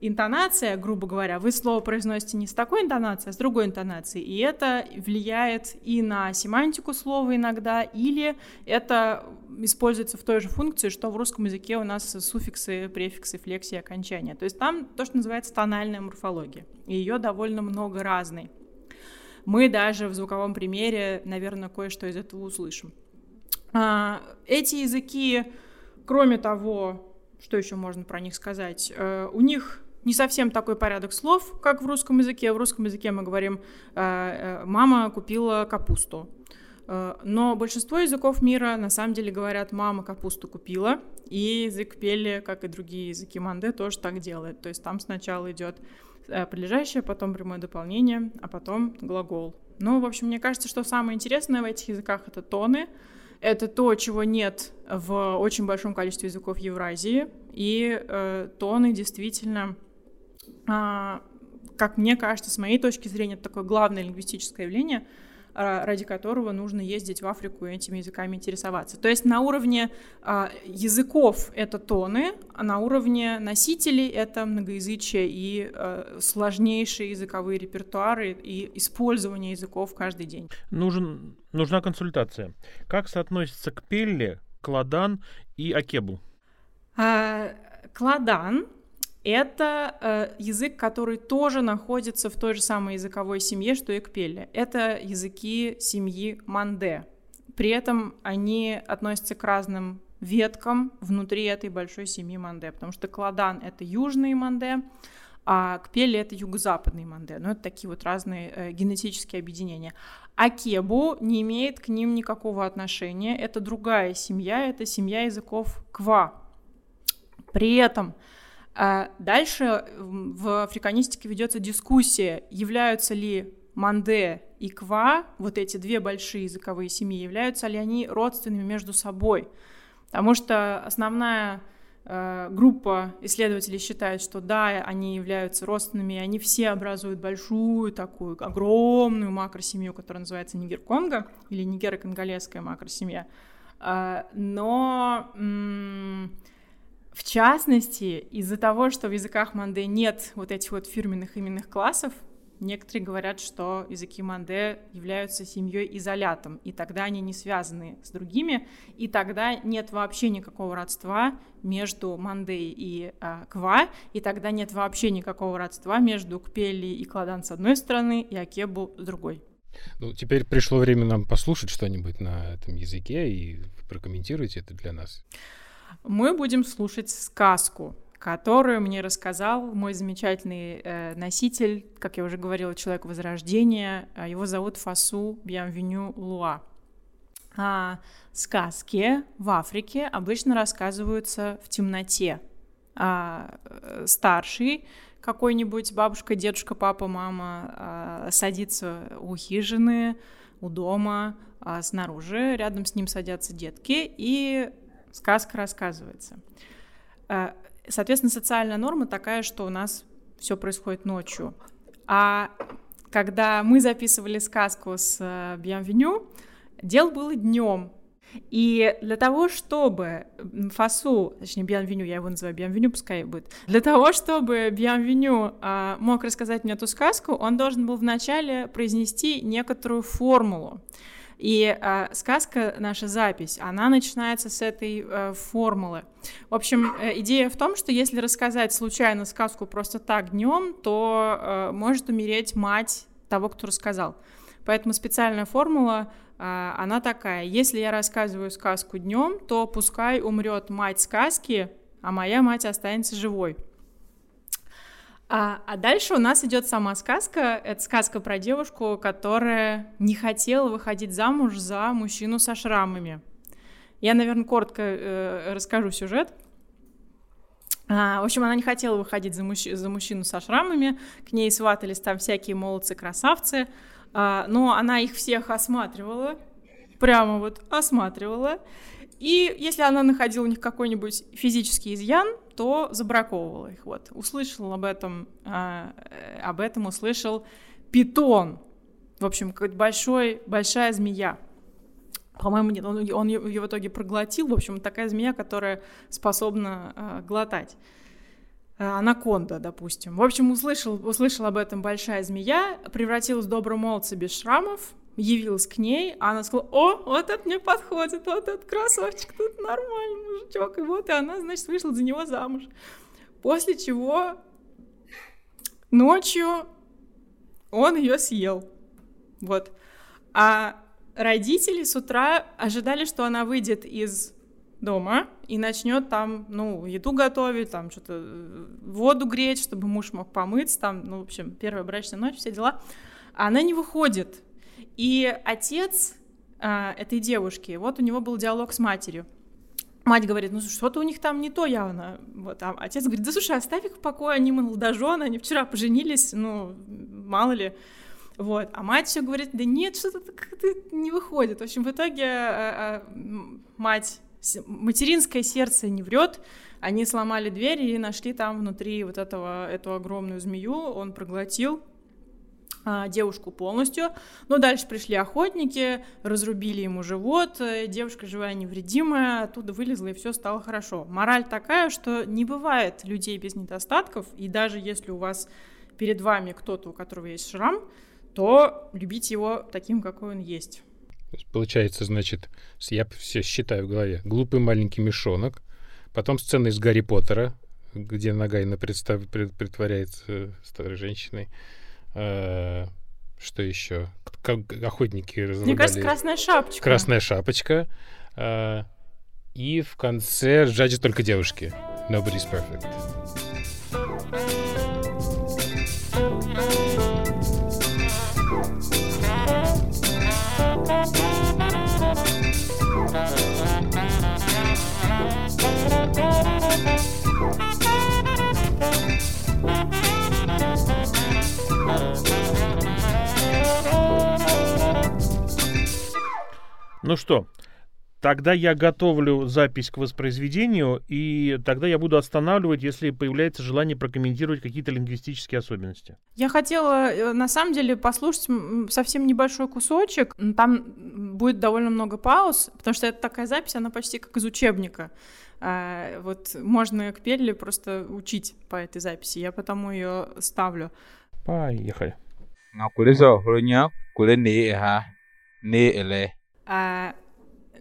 [SPEAKER 4] интонация, грубо говоря, вы слово произносите не с такой интонацией, а с другой интонацией, и это влияет и на семантику слова иногда, или это используется в той же функции, что в русском языке у нас суффиксы, префиксы, флексии, окончания. То есть там то, что называется тональная морфология, и ее довольно много разной. Мы даже в звуковом примере, наверное, кое-что из этого услышим. А, эти языки, кроме того, что еще можно про них сказать? Э, у них не совсем такой порядок слов, как в русском языке. В русском языке мы говорим э, э, «мама купила капусту». Но большинство языков мира на самом деле говорят «мама капусту купила», и язык пели, как и другие языки манде, тоже так делает. То есть там сначала идет прилежащее, потом прямое дополнение, а потом глагол. Ну, в общем, мне кажется, что самое интересное в этих языках — это тоны. Это то, чего нет в очень большом количестве языков Евразии. И э, тоны действительно а, как мне кажется, с моей точки зрения, это такое главное лингвистическое явление, ради которого нужно ездить в Африку и этими языками интересоваться. То есть на уровне а, языков это тоны, а на уровне носителей это многоязычие и а, сложнейшие языковые репертуары и использование языков каждый день.
[SPEAKER 2] Нужен, нужна консультация. Как соотносится к Пелле, Кладан и Акебу?
[SPEAKER 4] А, Кладан это э, язык, который тоже находится в той же самой языковой семье, что и Кпелли. Это языки семьи Манде. При этом они относятся к разным веткам внутри этой большой семьи Манде, потому что Кладан — это южный Манде, а Кпели — это юго-западный Манде. Ну, это такие вот разные э, генетические объединения. А Кебу не имеет к ним никакого отношения. Это другая семья, это семья языков Ква. При этом а дальше в африканистике ведется дискуссия, являются ли Манде и Ква, вот эти две большие языковые семьи, являются ли они родственными между собой. Потому что основная э, группа исследователей считает, что да, они являются родственными, и они все образуют большую такую огромную макросемью, которая называется Нигер-Конго или Нигеро-Конголезская макросемья. Э, но м- в частности, из-за того, что в языках Манде нет вот этих вот фирменных именных классов, некоторые говорят, что языки Манде являются семьей изолятом, и тогда они не связаны с другими, и тогда нет вообще никакого родства между Манде и а, Ква, и тогда нет вообще никакого родства между Кпели и Кладан с одной стороны и Акебу с другой.
[SPEAKER 3] Ну, теперь пришло время нам послушать что-нибудь на этом языке и прокомментируйте это для нас
[SPEAKER 4] мы будем слушать сказку, которую мне рассказал мой замечательный э, носитель, как я уже говорила, человек Возрождения. А его зовут Фасу Бьянвеню Луа. А сказки в Африке обычно рассказываются в темноте. А э, старший какой-нибудь бабушка, дедушка, папа, мама а, садится у хижины, у дома, а снаружи, рядом с ним садятся детки и сказка рассказывается. Э, соответственно, социальная норма такая, что у нас все происходит ночью. А когда мы записывали сказку с Бьянвеню, дело было днем. И для того, чтобы Фасу, точнее, Бьянвеню, я его называю Бьянвеню, пускай будет, для того, чтобы Бьянвеню а, мог рассказать мне эту сказку, он должен был вначале произнести некоторую формулу. И э, сказка, наша запись, она начинается с этой э, формулы. В общем, э, идея в том, что если рассказать случайно сказку просто так днем, то э, может умереть мать того, кто рассказал. Поэтому специальная формула, э, она такая. Если я рассказываю сказку днем, то пускай умрет мать сказки, а моя мать останется живой. А, а дальше у нас идет сама сказка. Это сказка про девушку, которая не хотела выходить замуж за мужчину со шрамами. Я, наверное, коротко э, расскажу сюжет. А, в общем, она не хотела выходить за, мужч... за мужчину со шрамами, к ней сватались там всякие молодцы-красавцы, а, но она их всех осматривала, прямо вот осматривала, и если она находила у них какой-нибудь физический изъян, то забраковывала их. Вот. Услышал об этом, а, э, об этом услышал питон. В общем, какой-то большой, большая змея. По-моему, нет, он, он ее в итоге проглотил. В общем, такая змея, которая способна э, глотать. Э, анаконда, допустим. В общем, услышал, услышал об этом большая змея, превратилась в доброго молодца без шрамов, явилась к ней, а она сказала, о, вот это мне подходит, вот этот красавчик, тут нормальный мужичок. И вот, и она, значит, вышла за него замуж. После чего ночью он ее съел. Вот. А родители с утра ожидали, что она выйдет из дома и начнет там, ну, еду готовить, там что-то э, воду греть, чтобы муж мог помыться, там, ну, в общем, первая брачная ночь, все дела. А она не выходит. И отец а, этой девушки, вот у него был диалог с матерью. Мать говорит, ну что-то у них там не то явно. Вот, а отец говорит, да слушай, оставь их в покое, они молодожены, они вчера поженились, ну, мало ли. Вот. А мать все говорит, да нет, что-то как-то не выходит. В общем, в итоге а, а, мать, материнское сердце не врет, они сломали дверь и нашли там внутри вот этого, эту огромную змею, он проглотил, а, девушку полностью. Но дальше пришли охотники, разрубили ему живот, э, девушка живая невредимая, оттуда вылезла и все стало хорошо. Мораль такая, что не бывает людей без недостатков, и даже если у вас перед вами кто-то, у которого есть шрам, то любить его таким, какой он есть.
[SPEAKER 3] Получается, значит, я все считаю в голове. Глупый маленький мешонок, потом сцена из Гарри Поттера, где Нагайна представ... притворяется старой женщиной, Э, что еще? Охотники разрубали...
[SPEAKER 4] Мне кажется, красная шапочка.
[SPEAKER 3] Красная шапочка. Э, и в конце жаджи только девушки. Nobody's perfect.
[SPEAKER 2] Ну что, тогда я готовлю запись к воспроизведению, и тогда я буду останавливать, если появляется желание прокомментировать какие-то лингвистические особенности.
[SPEAKER 4] Я хотела, э, на самом деле, послушать совсем небольшой кусочек. Там будет довольно много пауз, потому что это такая запись, она почти как из учебника. А, вот можно к Пелле просто учить по этой записи, я потому ее ставлю.
[SPEAKER 2] Поехали.
[SPEAKER 4] А,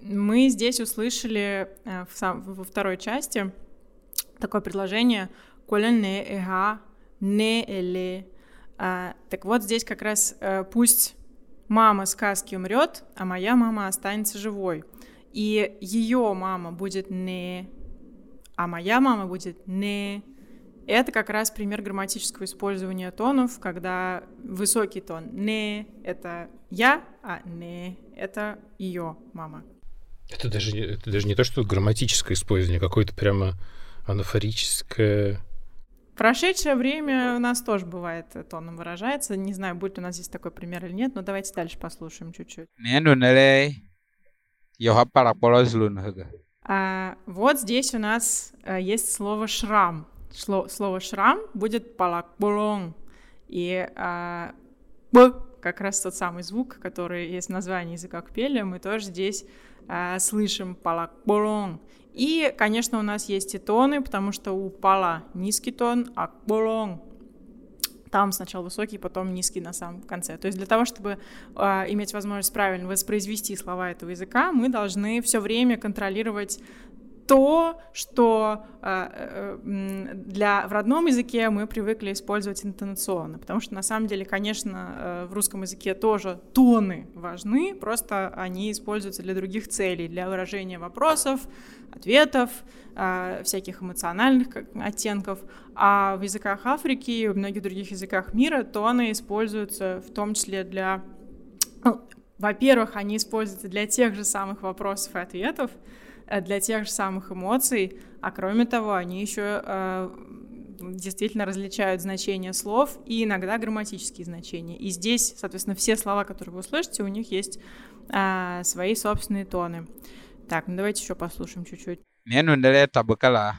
[SPEAKER 4] мы здесь услышали э, в сам, во второй части такое предложение «Колене эга не эле». А, так вот здесь как раз э, пусть мама сказки умрет, а моя мама останется живой. И ее мама будет не, а моя мама будет не. Это как раз пример грамматического использования тонов, когда высокий тон не — это я, а не — это ее мама.
[SPEAKER 3] Это даже, это даже не то, что грамматическое использование, какое-то прямо анафорическое...
[SPEAKER 4] Прошедшее время у нас тоже бывает тоном выражается. Не знаю, будет у нас здесь такой пример или нет, но давайте дальше послушаем чуть-чуть. А, вот здесь у нас а, есть слово «шрам». Слово «шрам» будет «палакболон». И а, «б» как раз тот самый звук, который есть в названии языка Кпеля, мы тоже здесь а, слышим «палакболон». И, конечно, у нас есть и тоны, потому что у пала низкий тон, а болон там сначала высокий, потом низкий на самом конце. То есть для того, чтобы э, иметь возможность правильно воспроизвести слова этого языка, мы должны все время контролировать то, что э, э, для, в родном языке мы привыкли использовать интонационно, потому что на самом деле, конечно, э, в русском языке тоже тоны важны, просто они используются для других целей, для выражения вопросов, ответов, всяких эмоциональных оттенков, а в языках Африки и в многих других языках мира тоны используются в том числе для... Ну, во-первых, они используются для тех же самых вопросов и ответов, для тех же самых эмоций, а кроме того, они еще э, действительно различают значения слов и иногда грамматические значения. И здесь, соответственно, все слова, которые вы услышите, у них есть э, свои собственные тоны. Так, ну давайте еще послушаем чуть-чуть.
[SPEAKER 1] Ненунеле табыкала.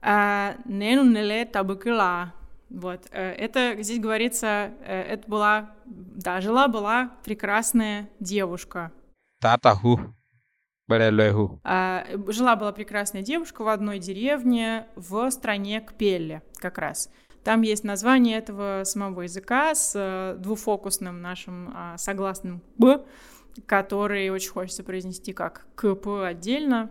[SPEAKER 4] Ненунеле табыкала. Вот, э, это здесь говорится, это была, да, жила была прекрасная девушка.
[SPEAKER 1] Татаху.
[SPEAKER 4] А, жила была прекрасная девушка в одной деревне в стране Кпелле как раз. Там есть название этого самого языка с э, двуфокусным нашим а, согласным «б», который очень хочется произнести как «кп» отдельно,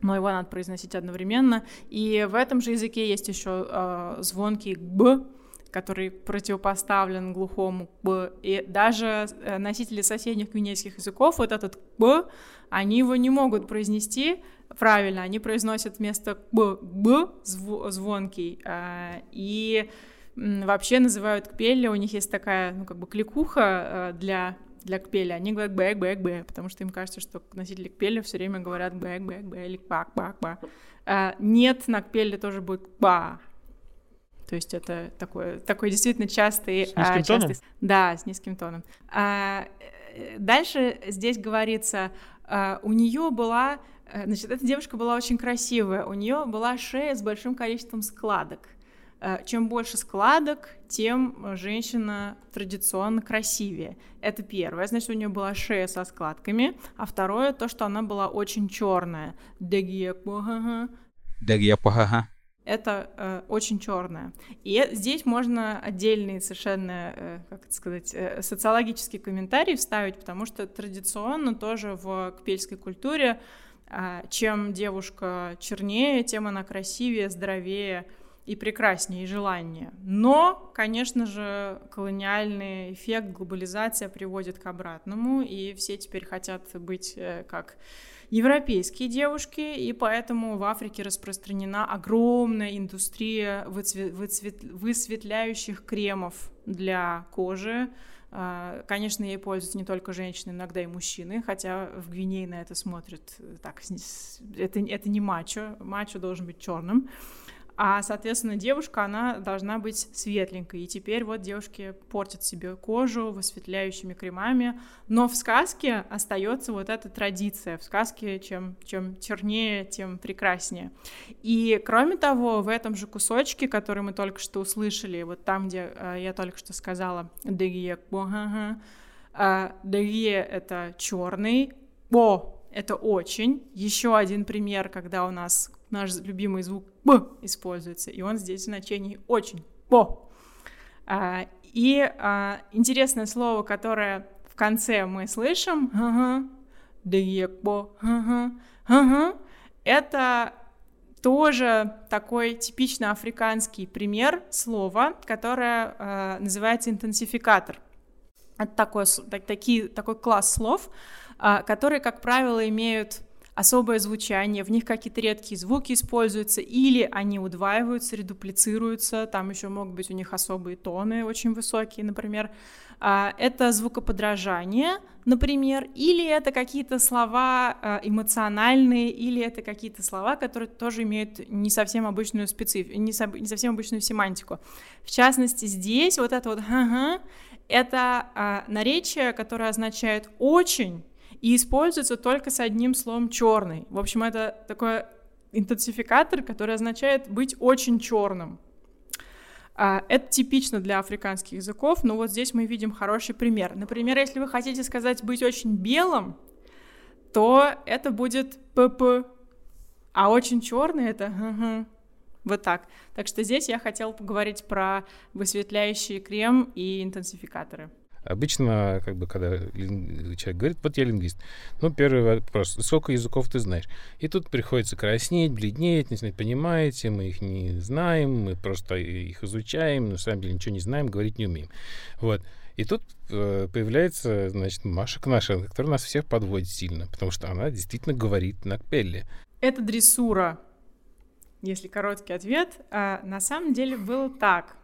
[SPEAKER 4] но его надо произносить одновременно. И в этом же языке есть еще э, звонкий «б», который противопоставлен глухому «б». И даже э, носители соседних гвинейских языков вот этот «б», они его не могут произнести правильно, они произносят вместо «б» «б» зв звонкий. А, и вообще называют кпелли, у них есть такая, ну, как бы кликуха э, для для кпелле, они говорят бэк, бэк, бэк, потому что им кажется, что носители кпелле все время говорят бэк, бэк, бэк или бак, бак, ба. Нет, на кпелле тоже будет ба, то есть это такой, такой действительно частый...
[SPEAKER 2] С низким а,
[SPEAKER 4] частый, Да, с низким тоном. А, э, дальше здесь говорится, а, у нее была... Э, значит, эта девушка была очень красивая. У нее была шея с большим количеством складок. А, чем больше складок, тем женщина традиционно красивее. Это первое. Значит, у нее была шея со складками. А второе, то, что она была очень черная. Дегия это э, очень черное. И здесь можно отдельный совершенно, э, как это сказать, э, социологический комментарий вставить, потому что традиционно тоже в кпельской культуре э, чем девушка чернее, тем она красивее, здоровее и прекраснее, и желаннее. Но, конечно же, колониальный эффект, глобализация приводит к обратному, и все теперь хотят быть э, как европейские девушки, и поэтому в Африке распространена огромная индустрия выцве- высветляющих кремов для кожи. А, конечно, ей пользуются не только женщины, иногда и мужчины, хотя в Гвинее на это смотрят э, так, это, это не мачо, мачо должен быть черным. А, соответственно, девушка, она должна быть светленькой. И теперь вот девушки портят себе кожу высветляющими кремами. Но в сказке остается вот эта традиция. В сказке чем, чем чернее, тем прекраснее. И, кроме того, в этом же кусочке, который мы только что услышали, вот там, где э, я только что сказала «дегие э, «дегие» — это черный, «бо» — это очень. Еще один пример, когда у нас наш любимый звук «б» используется, и он здесь в значении «очень», «бо». А, и а, интересное слово, которое в конце мы слышим, это тоже такой типично африканский пример слова, которое э, называется интенсификатор. Это такой, так, такие, такой класс слов, э, которые, как правило, имеют особое звучание, в них какие-то редкие звуки используются, или они удваиваются, редуплицируются, там еще могут быть у них особые тоны очень высокие, например. А, это звукоподражание, например, или это какие-то слова а, эмоциональные, или это какие-то слова, которые тоже имеют не совсем обычную специфику, не, совсем обычную семантику. В частности, здесь вот это вот «ага» — это а, наречие, которое означает «очень», и используется только с одним словом черный. В общем, это такой интенсификатор, который означает быть очень черным. А, это типично для африканских языков, но вот здесь мы видим хороший пример. Например, если вы хотите сказать быть очень белым, то это будет ПП, а очень черный это вот так. Так что здесь я хотела поговорить про высветляющий крем и интенсификаторы.
[SPEAKER 3] Обычно, как бы, когда человек говорит, вот я лингвист, ну, первый вопрос, сколько языков ты знаешь? И тут приходится краснеть, бледнеть, не знать, понимаете, мы их не знаем, мы просто их изучаем, на самом деле ничего не знаем, говорить не умеем. Вот. И тут э, появляется, значит, Маша Кнаша, которая нас всех подводит сильно, потому что она действительно говорит на кпелле.
[SPEAKER 4] Это дрессура, если короткий ответ. А на самом деле было так.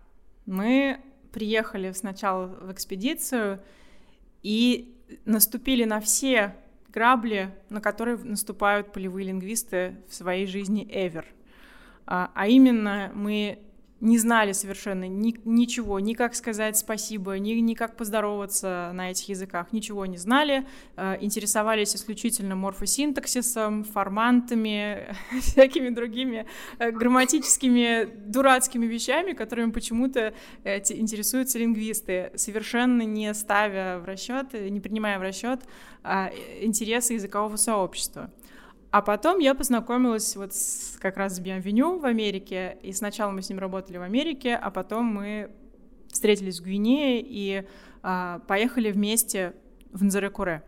[SPEAKER 4] Мы приехали сначала в экспедицию и наступили на все грабли, на которые наступают полевые лингвисты в своей жизни ever. А, а именно мы не знали совершенно ни, ничего, ни как сказать спасибо, ни, ни как поздороваться на этих языках, ничего не знали, э, интересовались исключительно морфосинтаксисом, формантами, всякими другими э, грамматическими дурацкими вещами, которыми почему-то э, интересуются лингвисты, совершенно не ставя в расчет, не принимая в расчет э, интересы языкового сообщества. А потом я познакомилась вот с, как раз с Биenvenue в Америке, и сначала мы с ним работали в Америке, а потом мы встретились в Гвинее и а, поехали вместе в Нзарекуре.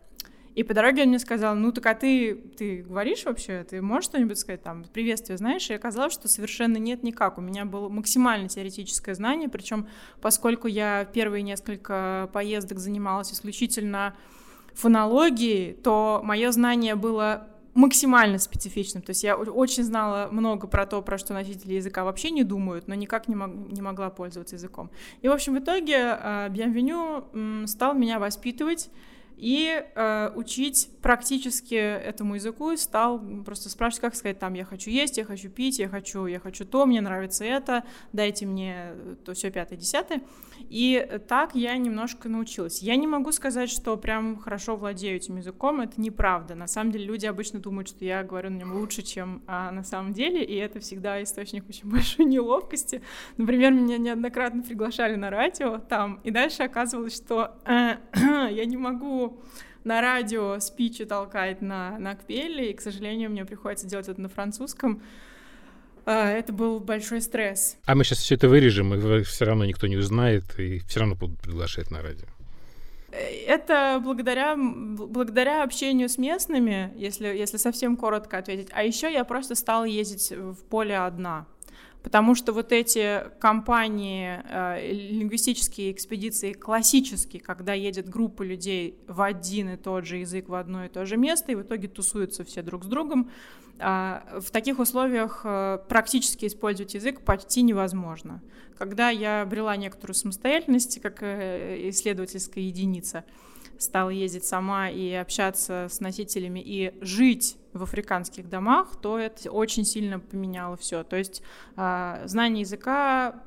[SPEAKER 4] И по дороге он мне сказал, ну так а ты, ты говоришь вообще, ты можешь что-нибудь сказать там, приветствие знаешь? И оказалось, что совершенно нет никак. У меня было максимально теоретическое знание, причем поскольку я первые несколько поездок занималась исключительно фонологией, то мое знание было максимально специфичным. То есть я очень знала много про то, про что носители языка вообще не думают, но никак не, мог, не могла пользоваться языком. И, в общем, в итоге э, Bienvenue стал меня воспитывать и э, учить практически этому языку стал просто спрашивать, как сказать, там, я хочу есть, я хочу пить, я хочу, я хочу то, мне нравится это, дайте мне то все пятое, десятое. И так я немножко научилась. Я не могу сказать, что прям хорошо владею этим языком, это неправда. На самом деле люди обычно думают, что я говорю на нем лучше, чем а, на самом деле, и это всегда источник очень большой неловкости. Например, меня неоднократно приглашали на радио там, и дальше оказывалось, что э, я не могу на радио спичи толкать на, на кпеле, и, к сожалению, мне приходится делать это на французском. А, это был большой стресс.
[SPEAKER 3] А мы сейчас все это вырежем, и все равно никто не узнает, и все равно будут приглашать на радио.
[SPEAKER 4] Это благодаря, благодаря общению с местными, если, если совсем коротко ответить. А еще я просто стала ездить в поле одна. Потому что вот эти компании, э, лингвистические экспедиции классические, когда едет группа людей в один и тот же язык в одно и то же место, и в итоге тусуются все друг с другом, э, в таких условиях э, практически использовать язык почти невозможно. Когда я обрела некоторую самостоятельность как э, исследовательская единица, стала ездить сама и общаться с носителями и жить в африканских домах, то это очень сильно поменяло все. То есть э, знание языка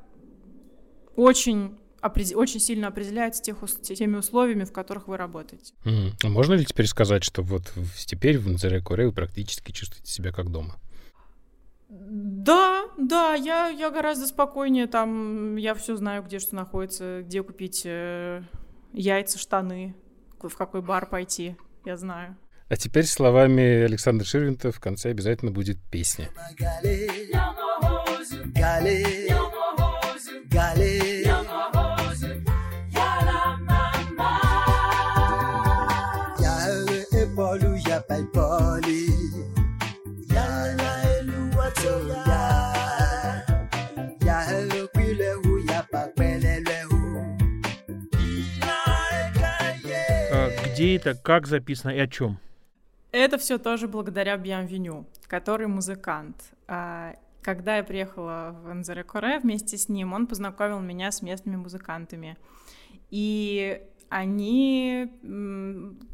[SPEAKER 4] очень очень сильно определяется тех, теми условиями, в которых вы работаете.
[SPEAKER 3] Mm. А можно ли теперь сказать, что вот теперь в Нзере-Коре вы практически чувствуете себя как дома?
[SPEAKER 4] Да, да, я, я гораздо спокойнее, там я все знаю, где что находится, где купить э, яйца, штаны, в какой бар пойти, я знаю.
[SPEAKER 3] А теперь словами Александра Ширвинта в конце обязательно будет песня.
[SPEAKER 2] Где это, как записано и о чем?
[SPEAKER 4] Это все тоже благодаря Bienvenue, который музыкант. А, когда я приехала в Анзаре-Коре вместе с ним, он познакомил меня с местными музыкантами. И они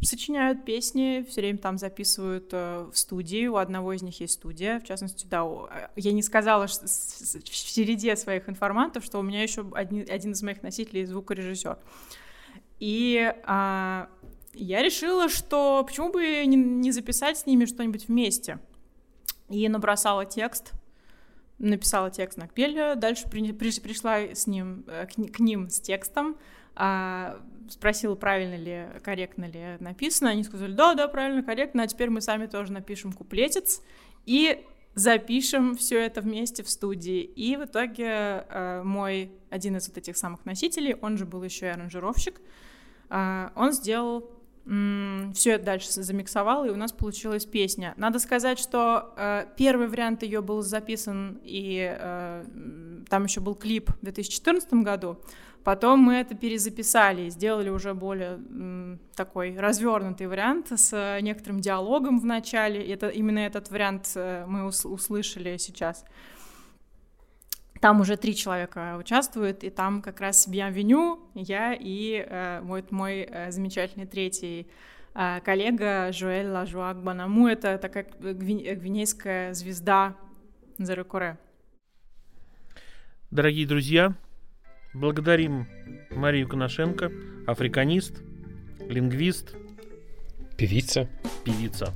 [SPEAKER 4] сочиняют песни, все время там записывают э, в студии. У одного из них есть студия, в частности, да. Я не сказала в середе своих информантов, что у меня еще один, один из моих носителей звукорежиссер. И а, я решила, что почему бы не, записать с ними что-нибудь вместе. И набросала текст, написала текст на Кпеле, дальше при, при, пришла с ним, э, к, к ним с текстом, а, спросила, правильно ли, корректно ли написано. Они сказали, да, да, правильно, корректно, а теперь мы сами тоже напишем куплетец и запишем все это вместе в студии. И в итоге э, мой один из вот этих самых носителей, он же был еще и аранжировщик, А, он сделал все это дальше замиксовал, и у нас получилась песня. Надо сказать, что э, первый вариант ее был записан, и э, там еще был клип в 2014 году. Потом мы это перезаписали и сделали уже более такой развернутый вариант с некоторым диалогом в начале. Это, именно этот вариант э, мы ус- услышали сейчас. Там уже три человека участвуют, и там как раз Бьянвеню, я и э, мой, мой э, замечательный третий э, коллега Жуэль Лажуак Банаму. Это такая гвинейская звезда Зарыкуре.
[SPEAKER 5] Дорогие друзья, благодарим Марию Коношенко, африканист, лингвист,
[SPEAKER 3] певица.
[SPEAKER 5] Певица.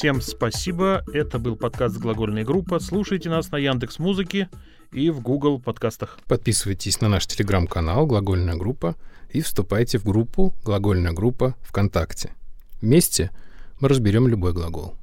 [SPEAKER 5] Всем спасибо. Это был подкаст «Глагольная группа». Слушайте нас на Яндекс Музыке и в Google подкастах.
[SPEAKER 3] Подписывайтесь на наш телеграм-канал «Глагольная группа» и вступайте в группу «Глагольная группа ВКонтакте». Вместе мы разберем любой глагол.